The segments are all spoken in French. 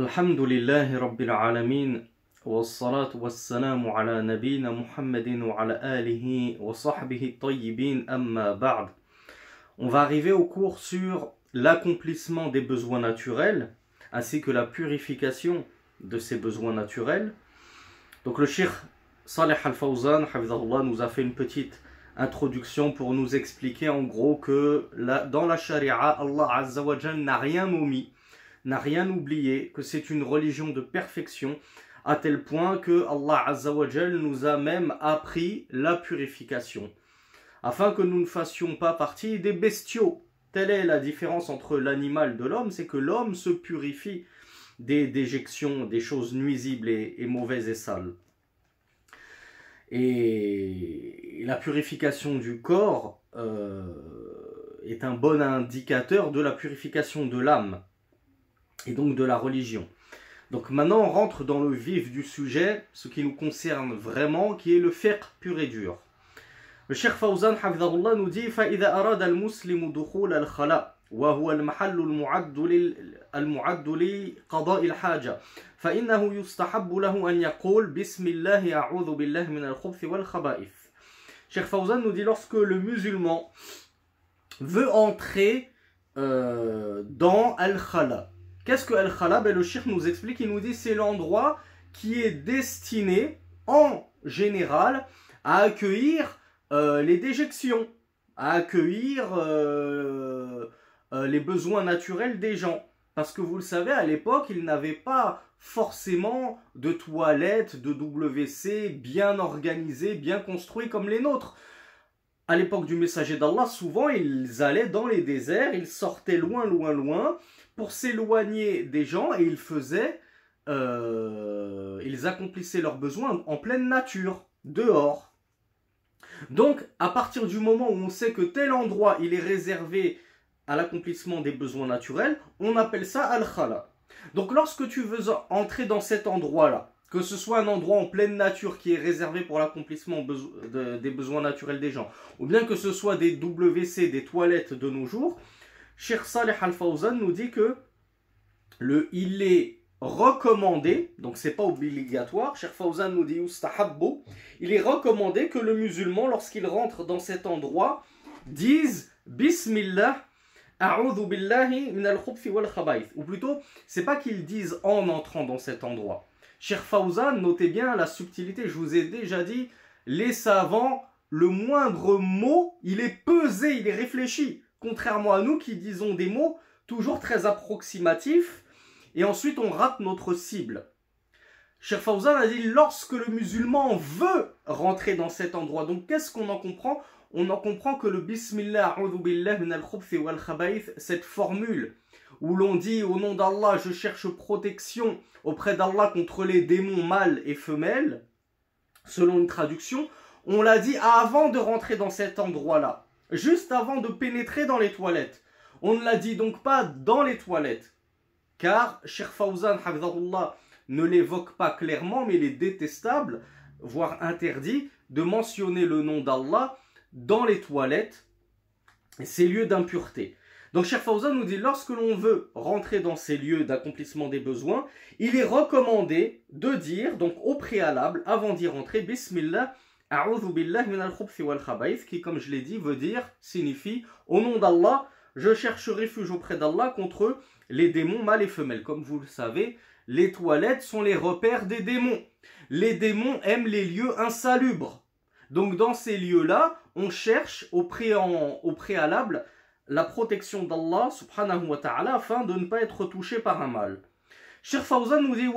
الحمد لله رب العالمين والصلاة والسلام على نبينا محمد وعلى آله وصحبه الطيبين أما بعد On va arriver au cours sur l'accomplissement des besoins naturels ainsi que la purification de ces besoins naturels. Donc le Cheikh Saleh Al-Fawzan nous a fait une petite introduction pour nous expliquer en gros que la, dans la charia, Allah Azza wa n'a rien omis, n'a rien oublié, que c'est une religion de perfection, à tel point que Allah Azza wa nous a même appris la purification, afin que nous ne fassions pas partie des bestiaux. Telle est la différence entre l'animal de l'homme, c'est que l'homme se purifie des déjections, des choses nuisibles et, et mauvaises et sales. Et la purification du corps euh, est un bon indicateur de la purification de l'âme et donc de la religion. Donc maintenant on rentre dans le vif du sujet, ce qui nous concerne vraiment, qui est le fiqh pur et dur. Le Cheikh Fawzan nous dit فإذا أراد المسلم دخول الخلاء وهو المحل المعد المعد لقضاء الحاجة فإنه يستحب له أن يقول بسم الله أعوذ بالله من الخبث والخبائث Cheikh Fawzan nous dit lorsque le musulman veut entrer euh, dans Al-Khala. Qu'est-ce que Al-Khala ben, Le nous explique, il nous dit c'est l'endroit qui est destiné en général à accueillir euh, les déjections, à accueillir euh, euh, les besoins naturels des gens. Parce que vous le savez, à l'époque, ils n'avaient pas forcément de toilettes, de WC bien organisées, bien construites comme les nôtres. À l'époque du messager d'Allah, souvent ils allaient dans les déserts, ils sortaient loin, loin, loin pour s'éloigner des gens et ils faisaient, euh, ils accomplissaient leurs besoins en pleine nature, dehors. Donc, à partir du moment où on sait que tel endroit il est réservé à l'accomplissement des besoins naturels, on appelle ça al-khala. Donc lorsque tu veux entrer dans cet endroit-là, que ce soit un endroit en pleine nature qui est réservé pour l'accomplissement des besoins naturels des gens, ou bien que ce soit des WC, des toilettes de nos jours, Sheikh Saleh Al-Fawzan nous dit que le il est recommandé, donc c'est pas obligatoire, Sheikh Fawzan nous dit il est recommandé que le musulman, lorsqu'il rentre dans cet endroit, dise Bismillah ou plutôt, c'est pas qu'ils disent en entrant dans cet endroit. Cher Fawzan, notez bien la subtilité, je vous ai déjà dit, les savants, le moindre mot, il est pesé, il est réfléchi. Contrairement à nous qui disons des mots toujours très approximatifs, et ensuite on rate notre cible. Cher Fawzan a dit lorsque le musulman veut rentrer dans cet endroit. Donc qu'est-ce qu'on en comprend? On en comprend que le Bismillah cette formule où l'on dit au nom d'Allah je cherche protection auprès d'Allah contre les démons mâles et femelles, selon une traduction, on l'a dit avant de rentrer dans cet endroit-là, juste avant de pénétrer dans les toilettes. On ne l'a dit donc pas dans les toilettes, car Sheikh Fawzan, ne l'évoque pas clairement, mais il est détestable, voire interdit, de mentionner le nom d'Allah dans les toilettes, ces lieux d'impureté. Donc Cheikh Fawzan nous dit, lorsque l'on veut rentrer dans ces lieux d'accomplissement des besoins, il est recommandé de dire, donc au préalable, avant d'y rentrer, Bismillah, min al wal qui, comme je l'ai dit, veut dire, signifie, au nom d'Allah, je cherche refuge auprès d'Allah contre les démons mâles et femelles. Comme vous le savez, les toilettes sont les repères des démons. Les démons aiment les lieux insalubres. Donc dans ces lieux-là, on cherche au, préalable la protection d'Allah subhanahu wa ta'ala afin de ne pas être touché par un mal. Nous dit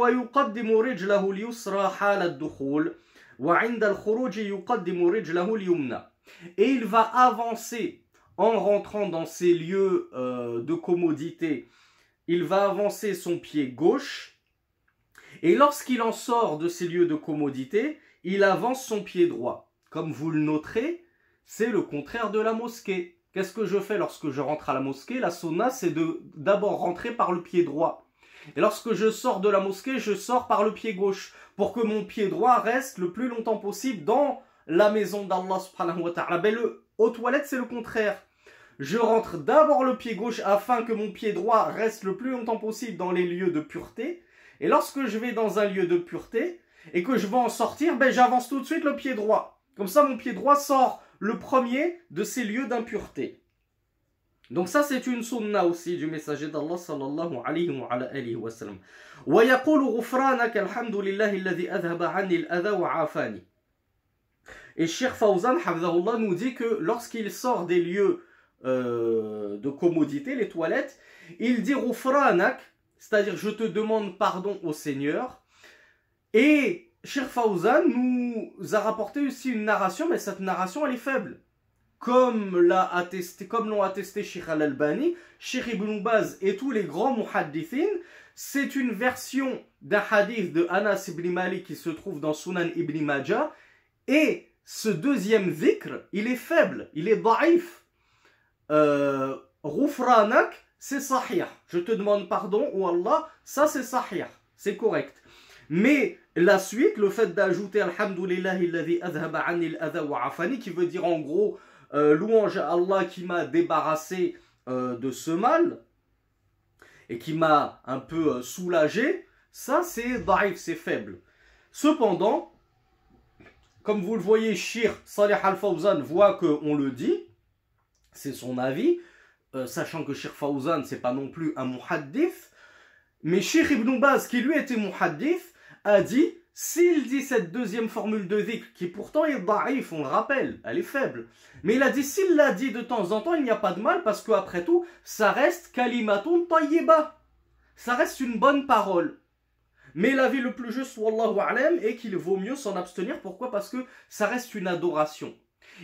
Et il va avancer en rentrant dans ces lieux euh, de commodité. Il va avancer son pied gauche et lorsqu'il en sort de ces lieux de commodité, il avance son pied droit. Comme vous le noterez, c'est le contraire de la mosquée. Qu'est-ce que je fais lorsque je rentre à la mosquée? La sauna, c'est de d'abord rentrer par le pied droit. Et lorsque je sors de la mosquée, je sors par le pied gauche pour que mon pied droit reste le plus longtemps possible dans la maison d'Allah subhanahu wa ta'ala. Aux toilettes, c'est le contraire. je rentre d'abord le pied gauche afin que mon pied droit reste le plus longtemps possible dans les lieux de pureté. Et lorsque je vais dans un lieu de pureté et que je vais en sortir, ben j'avance tout de suite le pied droit. Comme ça, mon pied droit sort le premier de ces lieux d'impureté. Donc ça c'est une sunna aussi du messager d'Allah sallallahu alayhi wa alayhi wa sallam. ويقول غفرانك الحمد لله الذي أذهب عني الأذى وعافاني. Et Sheikh Fawzan nous dit que lorsqu'il sort des lieux euh, de commodité, les toilettes, il dit Rufranak, c'est-à-dire je te demande pardon au Seigneur. Et Sheikh Fawzan nous a rapporté aussi une narration, mais cette narration elle est faible. Comme l'a attesté, comme l'ont attesté Sheikh Al-Albani, Sheikh Ibn Baz et tous les grands muhaddithin, c'est une version d'un hadith de Anas ibn Malik qui se trouve dans Sunan ibn Majah. Et ce deuxième zikr, il est faible, il est da'if. Euh, c'est sahih. Je te demande pardon, ou Allah, ça c'est sahih, c'est correct. Mais la suite, le fait d'ajouter Alhamdulillah adhaba anil qui veut dire en gros euh, louange à Allah qui m'a débarrassé euh, de ce mal et qui m'a un peu euh, soulagé, ça c'est da'if, c'est faible. Cependant, comme vous le voyez, Shir Salih al-Fawzan voit qu'on le dit, c'est son avis, sachant que Sheikh Fawzan, c'est pas non plus un muhaddith, mais Sheikh Ibn Baz, qui lui était muhaddith, a dit, s'il dit cette deuxième formule de dhikr, qui pourtant est da'if, on le rappelle, elle est faible, mais il a dit, s'il l'a dit de temps en temps, il n'y a pas de mal, parce qu'après tout, ça reste kalimatun tayyiba. Ça reste une bonne parole. Mais l'avis le plus juste, wallahu alam, est qu'il vaut mieux s'en abstenir. Pourquoi? Parce que ça reste une adoration.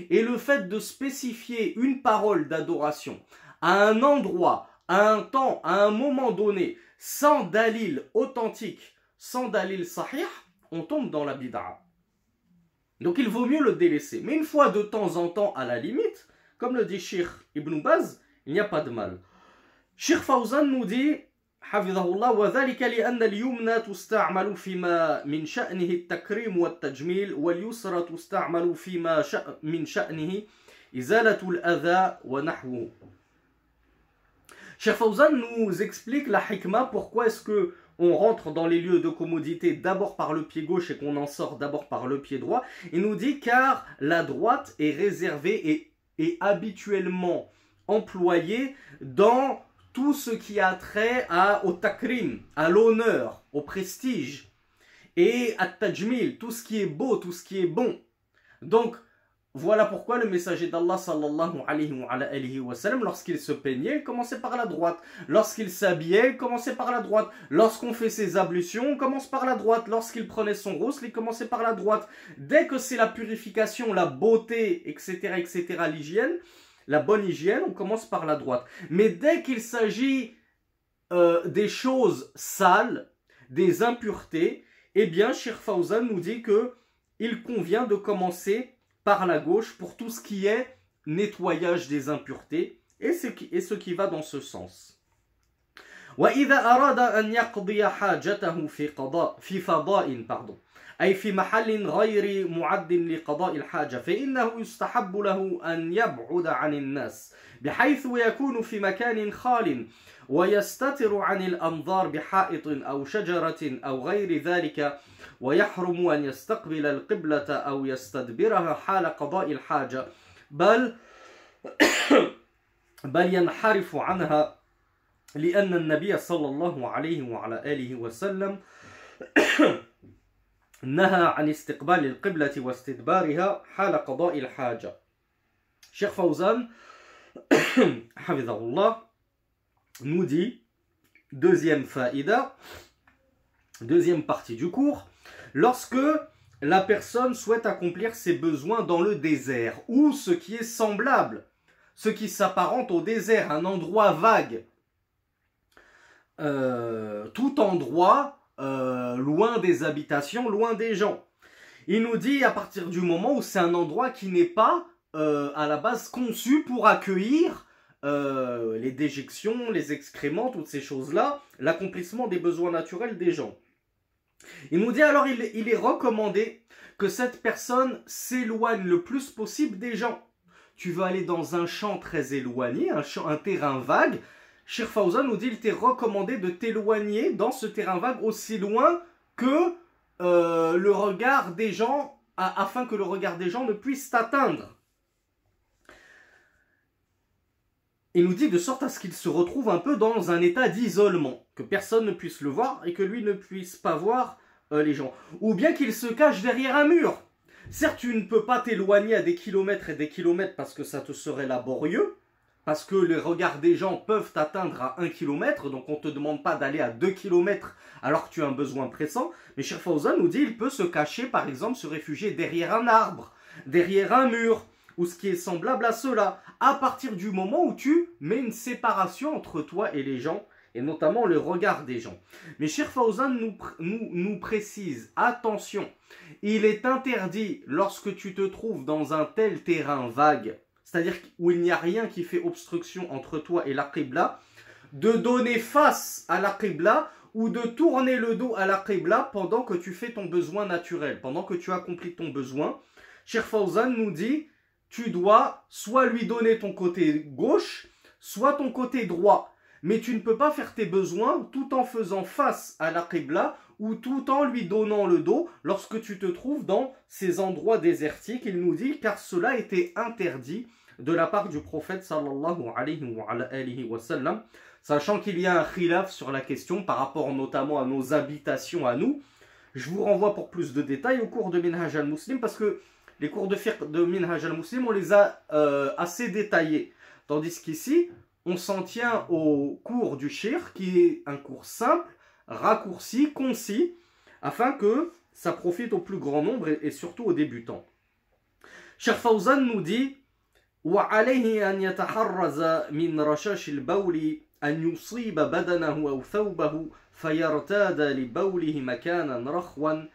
Et le fait de spécifier une parole d'adoration à un endroit, à un temps, à un moment donné, sans dalil authentique, sans dalil sahih, on tombe dans la bid'a. Donc il vaut mieux le délaisser. Mais une fois de temps en temps, à la limite, comme le dit Sheikh Ibn Baz, il n'y a pas de mal. Sheikh Fawzan nous dit حفظه الله وذلك لأن اليمنى تستعمل فيما من شأنه التكريم والتجميل واليسرى تستعمل فيما من شأنه إزالة الأذى ونحوه Cheikh Fawzan nous explique la hikmah, pourquoi est-ce que on rentre dans les lieux de commodité d'abord par le pied gauche et qu'on en sort d'abord par le pied droit. Il nous dit car la droite est réservée et, habituellement employée dans tout ce qui a trait à, au takrim, à l'honneur, au prestige, et à tajmil, tout ce qui est beau, tout ce qui est bon. Donc, voilà pourquoi le messager d'Allah sallallahu alayhi wa, sallam, lorsqu'il se peignait, il commençait par la droite. Lorsqu'il s'habillait, il commençait par la droite. Lorsqu'on fait ses ablutions, on commence par la droite. Lorsqu'il prenait son rousse, il commençait par la droite. Dès que c'est la purification, la beauté, etc., etc., l'hygiène, la bonne hygiène, on commence par la droite. Mais dès qu'il s'agit euh, des choses sales, des impuretés, eh bien, Shir Fawzan nous dit que il convient de commencer par la gauche pour tout ce qui est nettoyage des impuretés et ce qui, et ce qui va dans ce sens. أي في محل غير معد لقضاء الحاجة فإنه يستحب له أن يبعد عن الناس بحيث يكون في مكان خال ويستتر عن الأنظار بحائط أو شجرة أو غير ذلك ويحرم أن يستقبل القبلة أو يستدبرها حال قضاء الحاجة بل بل ينحرف عنها لأن النبي صلى الله عليه وعلى آله وسلم نهى عن استقبال القبلة واستدبارها حال قضاء الحاجة. Cheikh Fawzan حفظه nous dit deuxième faïda deuxième partie du cours lorsque la personne souhaite accomplir ses besoins dans le désert ou ce qui est semblable ce qui s'apparente au désert un endroit vague euh, tout endroit euh, loin des habitations, loin des gens. Il nous dit à partir du moment où c'est un endroit qui n'est pas euh, à la base conçu pour accueillir les déjections, les excréments, toutes ces choses-là, l'accomplissement des besoins naturels des gens. Il nous dit alors il, est recommandé que cette personne s'éloigne le plus possible des gens. tu veux aller dans un champ très éloigné, un, un terrain vague, Fawzan nous dit il t'est recommandé de t'éloigner dans ce terrain vague aussi loin que euh, le regard des gens, afin que le regard des gens ne puisse t'atteindre. Il nous dit de sorte à ce qu'il se retrouve un peu dans un état d'isolement, que personne ne puisse le voir et que lui ne puisse pas voir euh, les gens. Ou bien qu'il se cache derrière un mur. Certes, tu ne peux pas t'éloigner à des kilomètres et des kilomètres parce que ça te serait laborieux, parce que les regards des gens peuvent t'atteindre à 1 km, donc on ne te demande pas d'aller à 2 km alors que tu as un besoin pressant. Mais Cher nous dit il peut se cacher, par exemple, se réfugier derrière un arbre, derrière un mur, ou ce qui est semblable à cela, à partir du moment où tu mets une séparation entre toi et les gens, et notamment le regard des gens. Mais Cher Fauzan nous, précise, attention, il est interdit lorsque tu te trouves dans un tel terrain vague, c'est-à-dire où il n'y a rien qui fait obstruction entre toi et la Qibla, de donner face à la Qibla ou de tourner le dos à la Qibla pendant que tu fais ton besoin naturel, pendant que tu accomplis ton besoin. Cher Fauzan nous dit, tu dois soit lui donner ton côté gauche, soit ton côté droit. Mais tu ne peux pas faire tes besoins tout en faisant face à la Qibla ou tout en lui donnant le dos lorsque tu te trouves dans ces endroits désertiques. Il nous dit car cela était interdit de la part du prophète sallallahu alayhi wa, sallam, sachant qu'il y a un khilaf sur la question par rapport notamment à nos habitations à nous. Je vous renvoie pour plus de détails au cours de Minhaj al-Muslim parce que les cours de fiqh de Minhaj al-Muslim, on les a euh, assez détaillés. Tandis qu'ici, on s'en tient au cours du shir, qui est un cours simple, raccourci, concis, afin que ça profite au plus grand nombre et, surtout aux débutants. Cheikh Fawzan nous dit وعليه أن يتحرز من رشاش البول أن يصيب بدنه أو ثوبه فيرتاد لبوله مكانا رخوا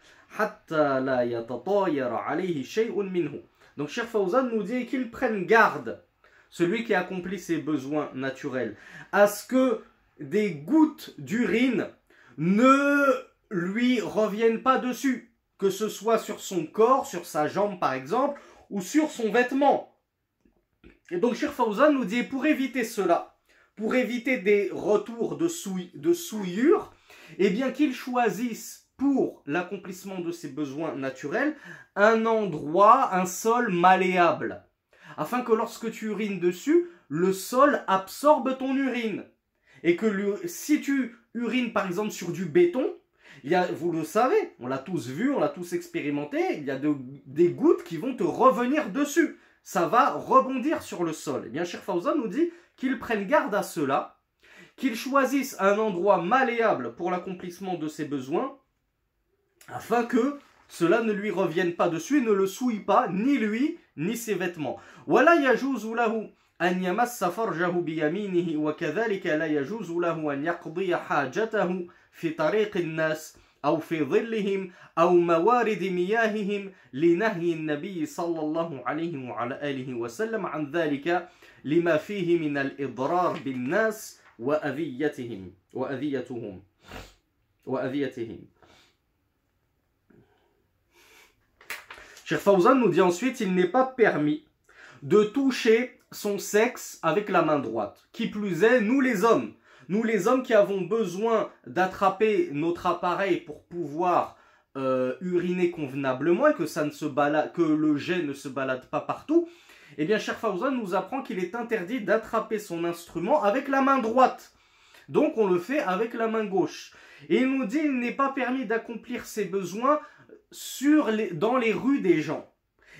donc Cher Fawzan nous dit qu'il prenne garde, celui qui accomplit ses besoins naturels, à ce que des gouttes d'urine ne lui reviennent pas dessus, que ce soit sur son corps, sur sa jambe par exemple, ou sur son vêtement. Et donc Cher Fawzan nous dit, pour éviter cela, pour éviter des retours de, de souillure, eh bien qu'il choisisse pour l'accomplissement de ses besoins naturels un endroit, un sol malléable, afin que lorsque tu urines dessus, le sol absorbe ton urine. Et que si tu urines par exemple sur du béton, il y a, vous le savez, on l'a tous vu, on l'a tous expérimenté, il y a des gouttes qui vont te revenir dessus. Ça va rebondir sur le sol. Et eh bien, Cher Fawzan nous dit qu'il prenne garde à cela, qu'il choisisse un endroit malléable pour l'accomplissement de ses besoins, afin que cela ne lui revienne pas dessus et ne le souille pas, ni lui, ni ses vêtements. ولا يجوز له أن يمس فرجه بيمينه وكذلك لا يجوز له أن يقضي حاجته في طريق الناس أو في ظلهم أو موارد مياههم لنهي النبي صلى الله عليه وعلى آله وسلم عن ذلك لما فيه من الإضرار بالناس وأذيتهم وأذيتهم وأذيتهم Cheikh nous dit ensuite, il n'est pas permis de toucher son sexe avec la main droite. Qui plus est, nous les hommes, nous les hommes qui avons besoin d'attraper notre appareil pour pouvoir euh, uriner convenablement et que, ça ne se balade, le jet ne se balade pas partout, eh bien Cheikh Fawzan nous apprend qu'il est interdit d'attraper son instrument avec la main droite. Donc on le fait avec la main gauche. Et il nous dit qu'il n'est pas permis d'accomplir ses besoins sur les, dans les rues des gens.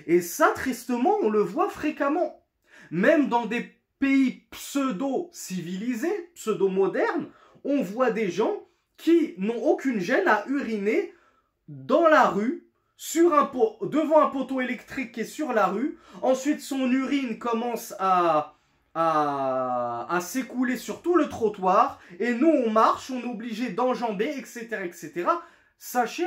Et ça, tristement, on le voit fréquemment. Même dans des pays pseudo-civilisés, pseudo-modernes, on voit des gens qui n'ont aucune gêne à uriner dans la rue, sur un pot, devant un poteau électrique qui est sur la rue. Ensuite, son urine commence à, à, à s'écouler sur tout le trottoir. Et nous, on marche, on est obligé d'enjamber, etc., etc. Sachez,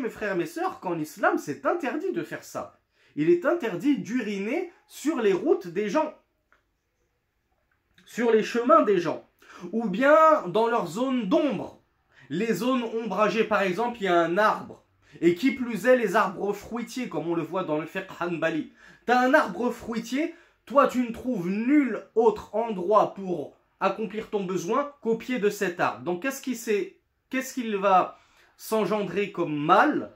mes frères et mes sœurs qu'en islam, c'est interdit de faire ça. Il est interdit d'uriner sur les routes des gens, sur les chemins des gens, ou bien dans leurs zones d'ombre. Les zones ombragées, par exemple, il y a un arbre Et qui plus est, les arbres fruitiers, comme on le voit dans le fiqh Hanbali. Tu as un arbre fruitier, toi tu ne trouves nul autre endroit pour accomplir ton besoin qu'au pied de cet arbre. Donc qu'est-ce qui qu'est-ce qu'il va s'engendrer comme mal?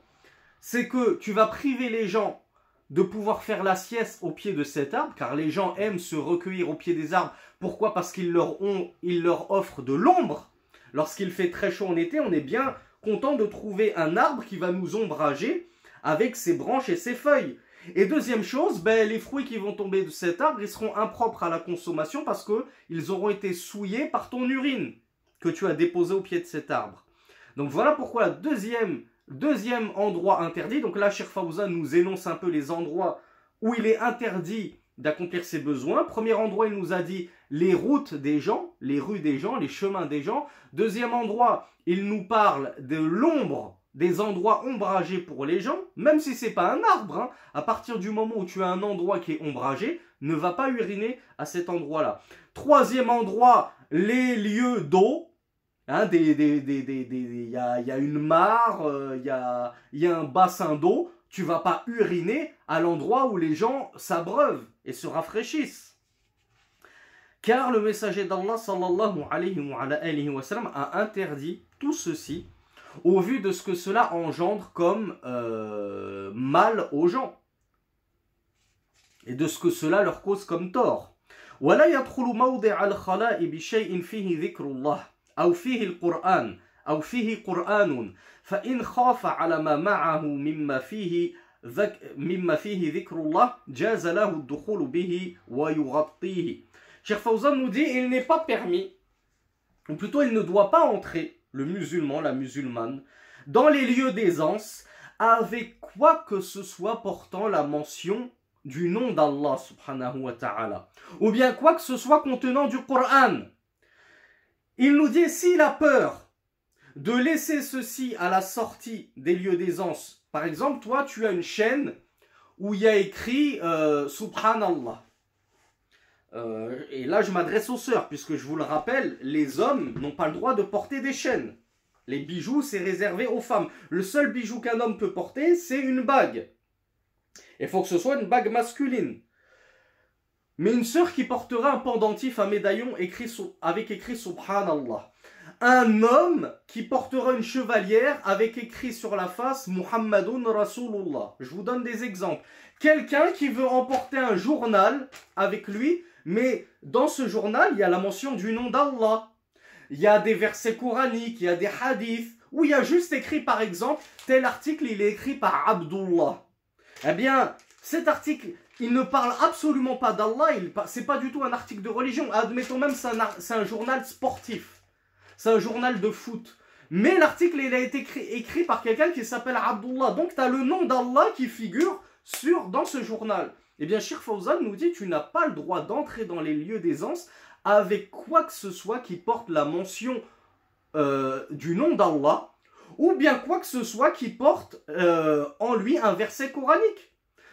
C'est que tu vas priver les gens de pouvoir faire la sieste au pied de cet arbre, car les gens aiment se recueillir au pied des arbres. Pourquoi? Parce qu'ils leur, leur offrent de l'ombre. Lorsqu'il fait très chaud en été, on est bien content de trouver un arbre qui va nous ombrager avec ses branches et ses feuilles. Et deuxième chose, ben, les fruits qui vont tomber de cet arbre, ils seront impropres à la consommation parce qu'ils auront été souillés par ton urine que tu as déposé au pied de cet arbre. Donc voilà pourquoi deuxième, endroit interdit. Donc là, Cher Fawza nous énonce un peu les endroits où il est interdit d'accomplir ses besoins. Premier endroit, il nous a dit les routes des gens, les rues des gens, les chemins des gens. Deuxième endroit, il nous parle de l'ombre des endroits ombragés pour les gens, même si c'est pas un arbre, hein. à partir du moment où tu as un endroit qui est ombragé, ne va pas uriner à cet endroit-là. Troisième endroit, les lieux d'eau. Hein, il y, a, une mare, euh, il y, a, y a un bassin d'eau. Tu vas pas uriner à l'endroit où les gens s'abreuvent et se rafraîchissent. Car le messager d'Allah sallallahu alayhi wa sallam a interdit tout ceci au vu de ce que cela engendre comme euh, mal aux gens et de ce que cela leur cause comme tort. ولا يدخل موضع الخلاء بشيء فيه ذكر الله أو فيه القرآن أو فيه قرآن فإن خاف على ما معه مما فيه ذك مما فيه ذكر الله جاز له الدخول به ويغطيه. Cheikh Fawzan nous dit il n'est pas permis, ou plutôt il ne doit pas entrer le musulman, la musulmane, dans les lieux d'aisance, avec quoi que ce soit portant la mention du nom d'Allah subhanahu wa ta'ala, ou bien quoi que ce soit contenant du Coran. Il nous dit s'il a peur de laisser ceci à la sortie des lieux d'aisance, par exemple, toi tu as une chaîne où il y a écrit euh, Subhanallah. Euh, et là, je m'adresse aux sœurs, puisque je vous le rappelle, les hommes n'ont pas le droit de porter des chaînes. Les bijoux, c'est réservé aux femmes. Le seul bijou qu'un homme peut porter, c'est une bague. Il faut que ce soit une bague masculine. Mais une sœur qui portera un pendentif, un médaillon écrit avec écrit Subhanallah. Un homme qui portera une chevalière avec écrit sur la face Muhammadun Rasulullah. Je vous donne des exemples. Quelqu'un qui veut emporter un journal avec lui mais dans ce journal, il y a la mention du nom d'Allah. Il y a des versets coraniques, il y a des hadiths, où il y a juste écrit par exemple, tel article, il est écrit par Abdullah. Eh bien, cet article, il ne parle absolument pas d'Allah, c'est pas du tout un article de religion. Admettons même, c'est un, journal sportif. C'est un journal de foot. Mais l'article, il a été écrit, par quelqu'un qui s'appelle Abdullah. Donc, tu as le nom d'Allah qui figure sur, dans ce journal. Eh bien, Shir Fawzan nous dit tu n'as pas le droit d'entrer dans les lieux d'aisance avec quoi que ce soit qui porte la mention euh, du nom d'Allah ou bien quoi que ce soit qui porte euh, en lui un verset coranique.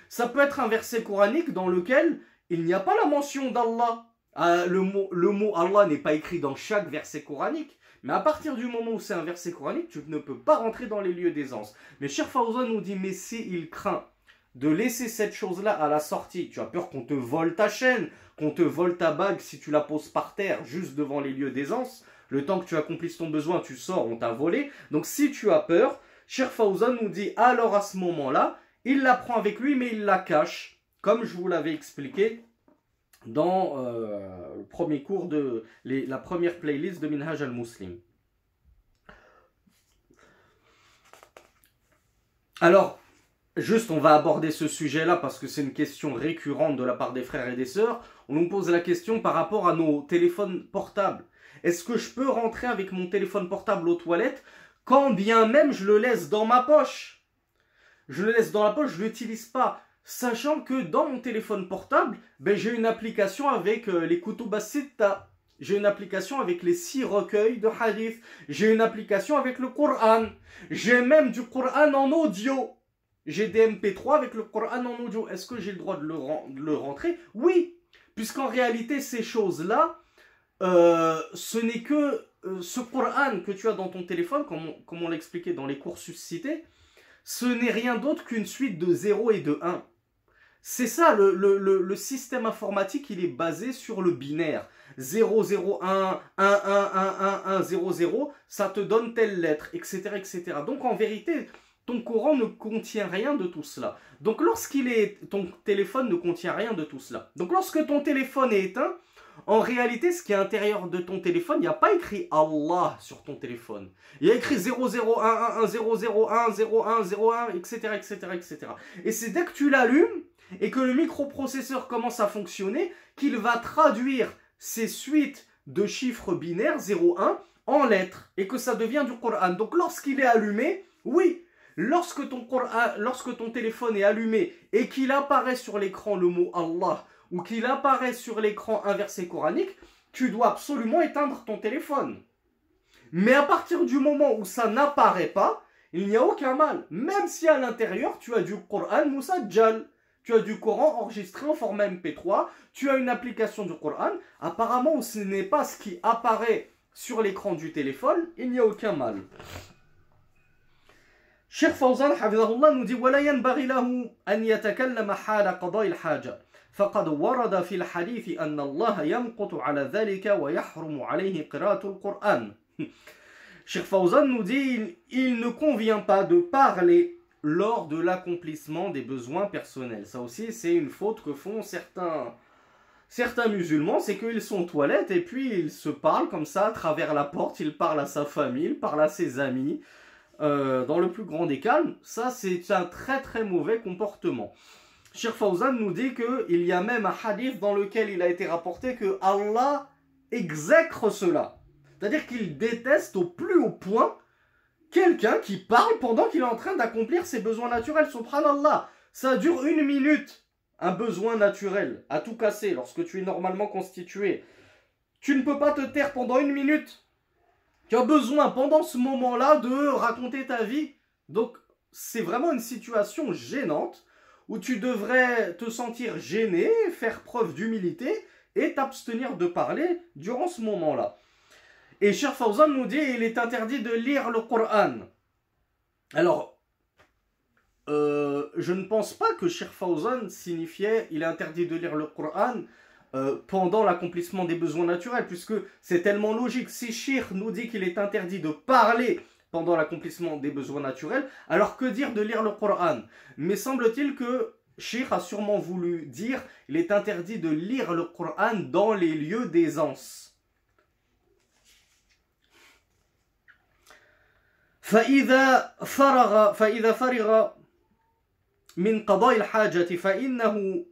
Ça peut être un verset coranique dans lequel il n'y a pas la mention d'Allah. Euh, le, mot, Allah n'est pas écrit dans chaque verset coranique. Mais à partir du moment où c'est un verset coranique, tu ne peux pas rentrer dans les lieux d'aisance. Mais Fawzan nous dit, mais si il craint de laisser cette chose-là à la sortie. Tu as peur qu'on te vole ta chaîne, qu'on te vole ta bague si tu la poses par terre juste devant les lieux d'aisance. Le temps que tu accomplisses ton besoin, tu sors, on t'a volé. Donc si tu as peur, Cher nous dit alors à ce moment-là, il la prend avec lui mais il la cache, comme je vous l'avais expliqué dans euh, le premier cours de la première playlist de Minhaj al-Muslim. Alors, Juste, on va aborder ce sujet-là parce que c'est une question récurrente de la part des frères et des sœurs. On nous pose la question par rapport à nos téléphones portables. Est-ce que je peux rentrer avec mon téléphone portable aux toilettes quand bien même je le laisse dans ma poche? Je le laisse dans la poche, je ne l'utilise pas. Sachant que dans mon téléphone portable, ben, j'ai une application avec euh, les couteaux Bassita. J'ai une application avec les six recueils de hadith. J'ai une application avec le Coran. J'ai même du Coran en audio j'ai des MP3 avec le Coran en audio. Est-ce que j'ai le droit de le, rentrer? Oui, puisqu'en réalité, ces choses-là, euh, ce n'est que euh, ce Coran que tu as dans ton téléphone, comme on, l'a expliqué dans les cours suscités, ce n'est rien d'autre qu'une suite de 0 et de 1. C'est ça, le, le, système informatique, il est basé sur le binaire. 0, 0, 1, 1, 1, 1, 1, 1, 0, 0, ça te donne telle lettre, etc., etc. Donc en vérité, ton Coran ne contient rien de tout cela. Donc lorsqu'il est, ton téléphone ne contient rien de tout cela. Donc lorsque ton téléphone est éteint, en réalité, ce qui est à l'intérieur de ton téléphone, il n'y a pas écrit Allah sur ton téléphone. Il y a écrit 0011 0001 01 01 etc. etc. etc. Et c'est dès que tu l'allumes et que le microprocesseur commence à fonctionner qu'il va traduire ces suites de chiffres binaires 01 en lettres et que ça devient du Coran. Donc lorsqu'il est allumé, oui, lorsque ton, lorsque ton téléphone est allumé et qu'il apparaît sur l'écran le mot Allah ou qu'il apparaît sur l'écran inversé coranique, tu dois absolument éteindre ton téléphone. Mais à partir du moment où ça n'apparaît pas, il n'y a aucun mal. Même si à l'intérieur, tu as du Coran Moussa Djal, tu as du Coran enregistré en format MP3, tu as une application du Coran, apparemment ce n'est pas ce qui apparaît sur l'écran du téléphone, il n'y a aucun mal. Cheikh Fawzan nous dit ولا ينبغي له أن يتكلم حال قضاء الحاجة فقد ورد في الحديث أن الله يمقت على ذلك ويحرم عليه قراءة القرآن Cheikh Fawzan nous dit il ne convient pas de parler lors de l'accomplissement des besoins personnels. Ça aussi, c'est une faute que font certains, certains musulmans, c'est qu'ils sont aux toilettes et puis ils se parlent comme ça à travers la porte, ils parlent à sa famille, ils parlent à ses amis, euh, dans le plus grand des calmes. Ça, c'est un très très mauvais comportement. Shir Fawzan nous dit qu'il y a même un hadith dans lequel il a été rapporté que Allah exècre cela. C'est-à-dire qu'il déteste au plus haut point quelqu'un qui parle pendant qu'il est en train d'accomplir ses besoins naturels. Subhanallah, ça dure une minute, un besoin naturel, à tout casser lorsque tu es normalement constitué. Tu ne peux pas te taire pendant une minute. Tu as besoin pendant ce moment-là de raconter ta vie. Donc c'est vraiment une situation gênante où tu devrais te sentir gêné, faire preuve d'humilité et t'abstenir de parler durant ce moment-là. Et Cher Fawzan nous dit il est interdit de lire le Coran. Alors, euh, je ne pense pas que Cher Fawzan signifiait il est interdit de lire le Coran euh, pendant l'accomplissement des besoins naturels, puisque c'est tellement logique. Si Shir nous dit qu'il est interdit de parler pendant l'accomplissement des besoins naturels, alors que dire de lire le Coran Mais semble-t-il que Shir a sûrement voulu dire il est interdit de lire le Coran dans les lieux d'aisance. فإذا فرغ فإذا فرغ من قضاء الحاجة فإنه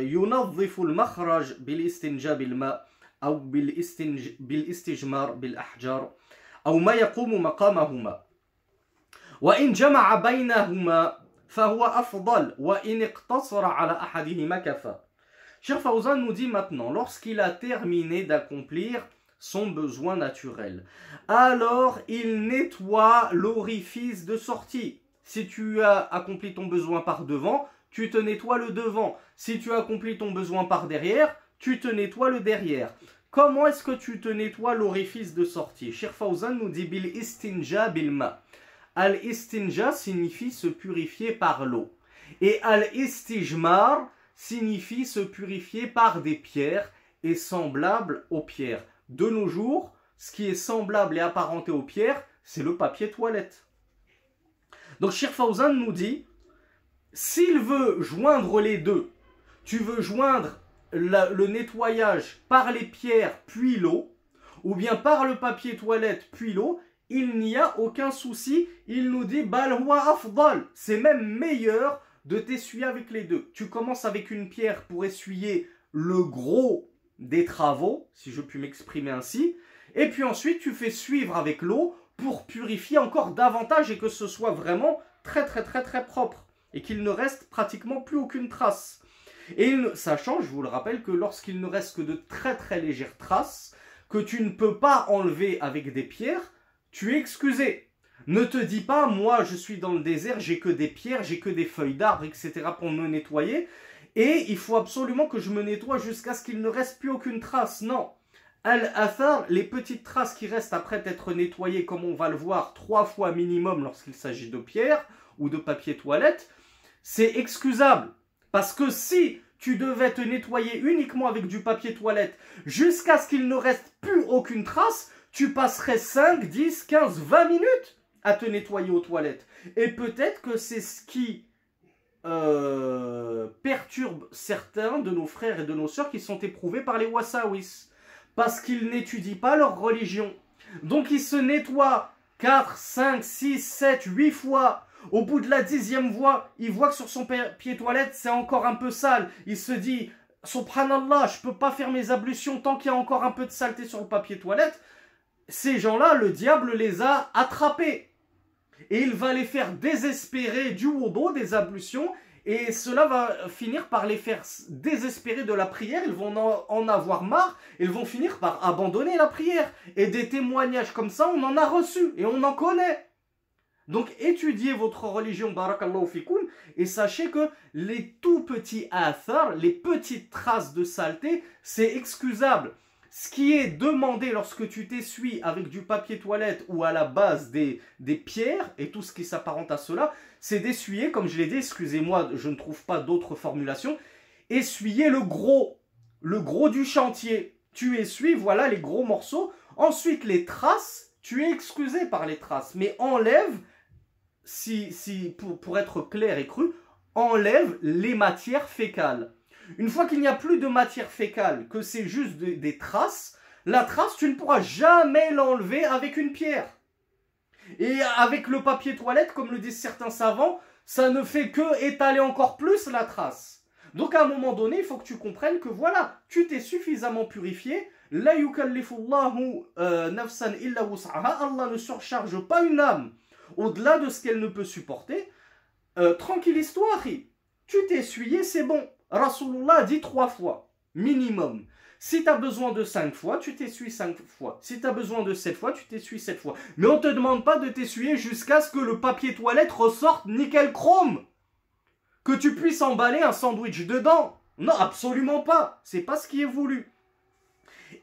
ينظف المخرج بالاستنجاء بالماء أو بالاستنج بالاستجمار بالأحجار أو ما يقوم مقامهما وإن جمع بينهما فهو أفضل وإن اقتصر على أحدهما كفى Cheikh Fawzan nous dit maintenant, lorsqu'il a terminé d'accomplir son besoin naturel. Alors il nettoie l'orifice de sortie. Si tu as accompli ton besoin par devant, tu te nettoies le devant. Si tu as accompli ton besoin par derrière, tu te nettoies le derrière. Comment est-ce que tu te nettoies l'orifice de sortie? Cheikh nous dit bil istinja bilma. Al istinja signifie se purifier par l'eau. Et al istijmar signifie se purifier par des pierres et semblable aux pierres. De nos jours, ce qui est semblable et apparenté aux pierres, c'est le papier toilette. Donc Fawzan nous dit, s'il veut joindre les deux, tu veux joindre le nettoyage par les pierres puis l'eau, ou bien par le papier toilette puis l'eau, il n'y a aucun souci. Il nous dit afdal. C'est même meilleur de t'essuyer avec les deux. Tu commences avec une pierre pour essuyer le gros des travaux, si je puis m'exprimer ainsi, et puis ensuite tu fais suivre avec l'eau pour purifier encore davantage et que ce soit vraiment très très très très propre et qu'il ne reste pratiquement plus aucune trace. Et sachant, je vous le rappelle, que lorsqu'il ne reste que de très très légères traces, que tu ne peux pas enlever avec des pierres, tu es excusé. Ne te dis pas, moi je suis dans le désert, j'ai que des pierres, j'ai que des feuilles d'arbres, etc. pour me nettoyer. Et il faut absolument que je me nettoie jusqu'à ce qu'il ne reste plus aucune trace. Non. Al-athar, les petites traces qui restent après être nettoyées, comme on va le voir, trois fois minimum lorsqu'il s'agit de pierre ou de papier toilette, c'est excusable. Parce que si tu devais te nettoyer uniquement avec du papier toilette jusqu'à ce qu'il ne reste plus aucune trace, tu passerais 5, 10, 15, 20 minutes à te nettoyer aux toilettes. Et peut-être que c'est ce qui euh, perturbe certains de nos frères et de nos sœurs qui sont éprouvés par les Wassawis. Parce qu'ils n'étudient pas leur religion. Donc ils se nettoient 4, 5, 6, 7, 8 fois. Au bout de la dixième fois, il voit que sur son pied toilette, c'est encore un peu sale. Il se dit, subhanallah, je peux pas faire mes ablutions tant qu'il y a encore un peu de saleté sur le papier toilette. Ces gens-là, le diable les a attrapés. Et il va les faire désespérer du wudu, des ablutions, et cela va finir par les faire désespérer de la prière, ils vont en avoir marre, ils vont finir par abandonner la prière. Et des témoignages comme ça, on en a reçu, et on en connaît. Donc étudiez votre religion, barakallahu fikoum, et sachez que les tout petits athar, les petites traces de saleté, c'est excusable. Ce qui est demandé lorsque tu t'essuies avec du papier toilette ou à la base des, des pierres et tout ce qui s'apparente à cela, c'est d'essuyer, comme je l'ai dit, excusez-moi, je ne trouve pas d'autre formulation, essuyer le gros, le gros du chantier. Tu essuies, voilà les gros morceaux. Ensuite, les traces, tu es excusé par les traces, mais enlève si, si, pour, pour être clair et cru, enlève les matières fécales. Une fois qu'il n'y a plus de matière fécale, que c'est juste des traces, la trace, tu ne pourras jamais l'enlever avec une pierre. Et avec le papier toilette, comme le disent certains savants, ça ne fait que étaler encore plus la trace. Donc à un moment donné, il faut que tu comprennes que voilà, tu t'es suffisamment purifié. Euh, nafsan illa Allah ne surcharge pas une âme au-delà de ce qu'elle ne peut supporter, euh, tranquille histoire, tu t'es c'est bon. Rasulullah dit trois fois, minimum. Si tu as besoin de cinq fois, tu t'essuies cinq fois. Si tu as besoin de sept fois, tu t'essuies sept fois. Mais on ne te demande pas de t'essuyer jusqu'à ce que le papier toilette ressorte nickel chrome. Que tu puisses emballer un sandwich dedans. Non, absolument pas. C'est pas ce qui est voulu.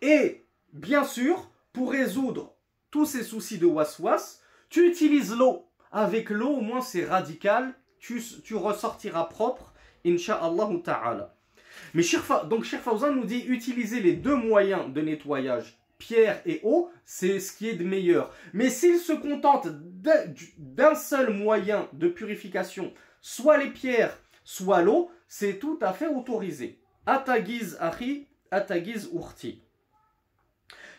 Et, bien sûr, pour résoudre tous ces soucis de was-was, tu utilises l'eau. Avec l'eau, au moins c'est radical. Tu, ressortiras propre, Inch'Allah ta'ala. Mais donc Cheikh Fawzan nous dit utiliser les deux moyens de nettoyage, pierre et eau, c'est ce qui est de meilleur. Mais s'il se contente d'un seul moyen de purification, soit les pierres, soit l'eau, c'est tout à fait autorisé. Atagiz achi, atagiz urti.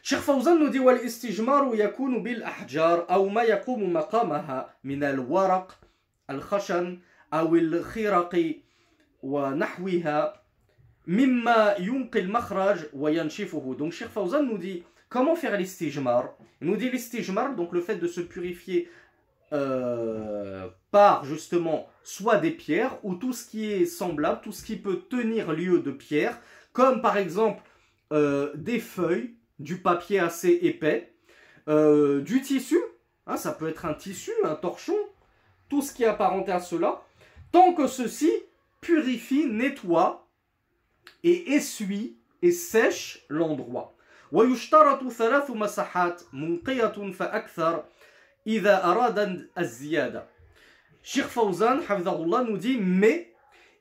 شيخ فوزان ندي والاستجمار يكون بالأحجار أو ما يقوم مقامها من الورق الخشن أو الخرق ونحوها مما ينقي المخرج وينشفه donc Cheikh Fawzan nous dit comment faire l'istijmar il nous dit l'istijmar donc le fait de se purifier euh, par justement soit des pierres ou tout ce qui est semblable tout ce qui peut tenir lieu de pierre comme par exemple euh, des feuilles du papier assez épais, euh, du tissu, hein, ça peut être un tissu, un torchon, tout ce qui est apparenté à cela, tant que ceci purifie, nettoie et essuie et sèche l'endroit. ويشترط ثلاث مساحات منقية فأكثر إذا أراد الزيادة. Sheikh Fawzan, nous dit, mais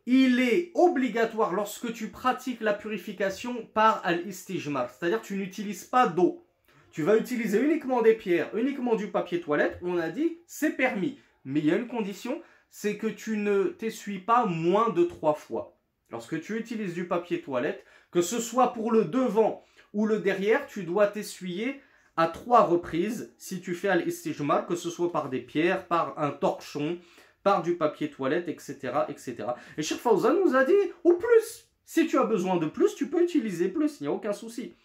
il est obligatoire lorsque tu pratiques la purification par al-istijmar, c'est-à-dire tu n'utilises pas d'eau. Tu vas utiliser uniquement des pierres, uniquement du papier toilette, on a dit c'est permis. Mais il y a une condition, c'est que tu ne t'essuies pas moins de trois fois. Lorsque tu utilises du papier toilette, que ce soit pour le devant ou le derrière, tu dois t'essuyer à trois reprises si tu fais al-istijmar, que ce soit par des pierres, par un torchon, par du papier toilette, etc. etc. Et Cheikh Fawzan nous a dit, ou plus. Si tu as besoin de plus, tu peux utiliser plus, il n'y a aucun souci.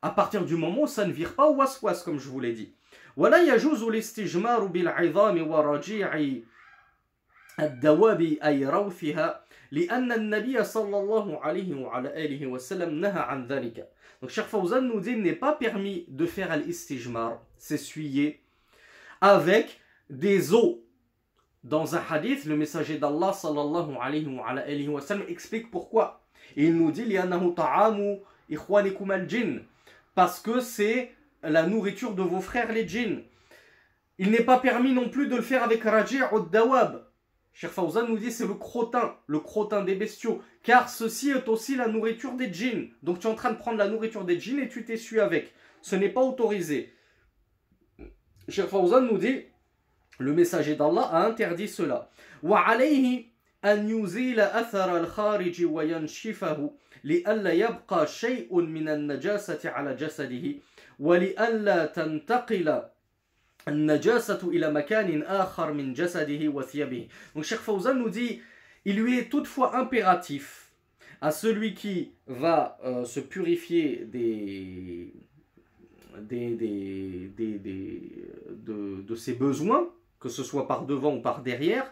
À partir du moment où ça ne vire pas au waswas, comme je vous l'ai dit. ولا يجوز الاستجمار بالعظام ورجيع الدواب أي روثها لأن النبي صلى الله عليه وعلى آله وسلم نهى عن ذلك. Donc Cheikh Fawzan nous dit, il n'est pas permis de faire al-istijmar, s'essuyer, avec des os dans un hadith, le messager d'Allah sallallahu alayhi wa, sallam explique pourquoi. il nous dit parce que c'est la nourriture de vos frères les djinns. Il n'est pas permis non plus de le faire avec Raji' ou Dawab. Cheikh Fawzan nous dit c'est le crottin, le crottin des bestiaux, car ceci est aussi la nourriture des djinns. Donc tu es en train de prendre la nourriture des djinns et tu t'essuies avec. Ce n'est pas autorisé. Cheikh Fawzan nous dit le messager d'Allah a interdit cela. أن يزيل أثر الخارج وينشفه لئلا يبقى شيء من النجاسة على جسده ولئلا تنتقل النجاسة إلى مكان آخر من جسده وثيابه. Donc Cheikh Fawzan nous dit il lui est toutefois impératif à celui qui va euh, se purifier des, des, des, des, des de, de ses besoins, que ce soit par devant ou par derrière,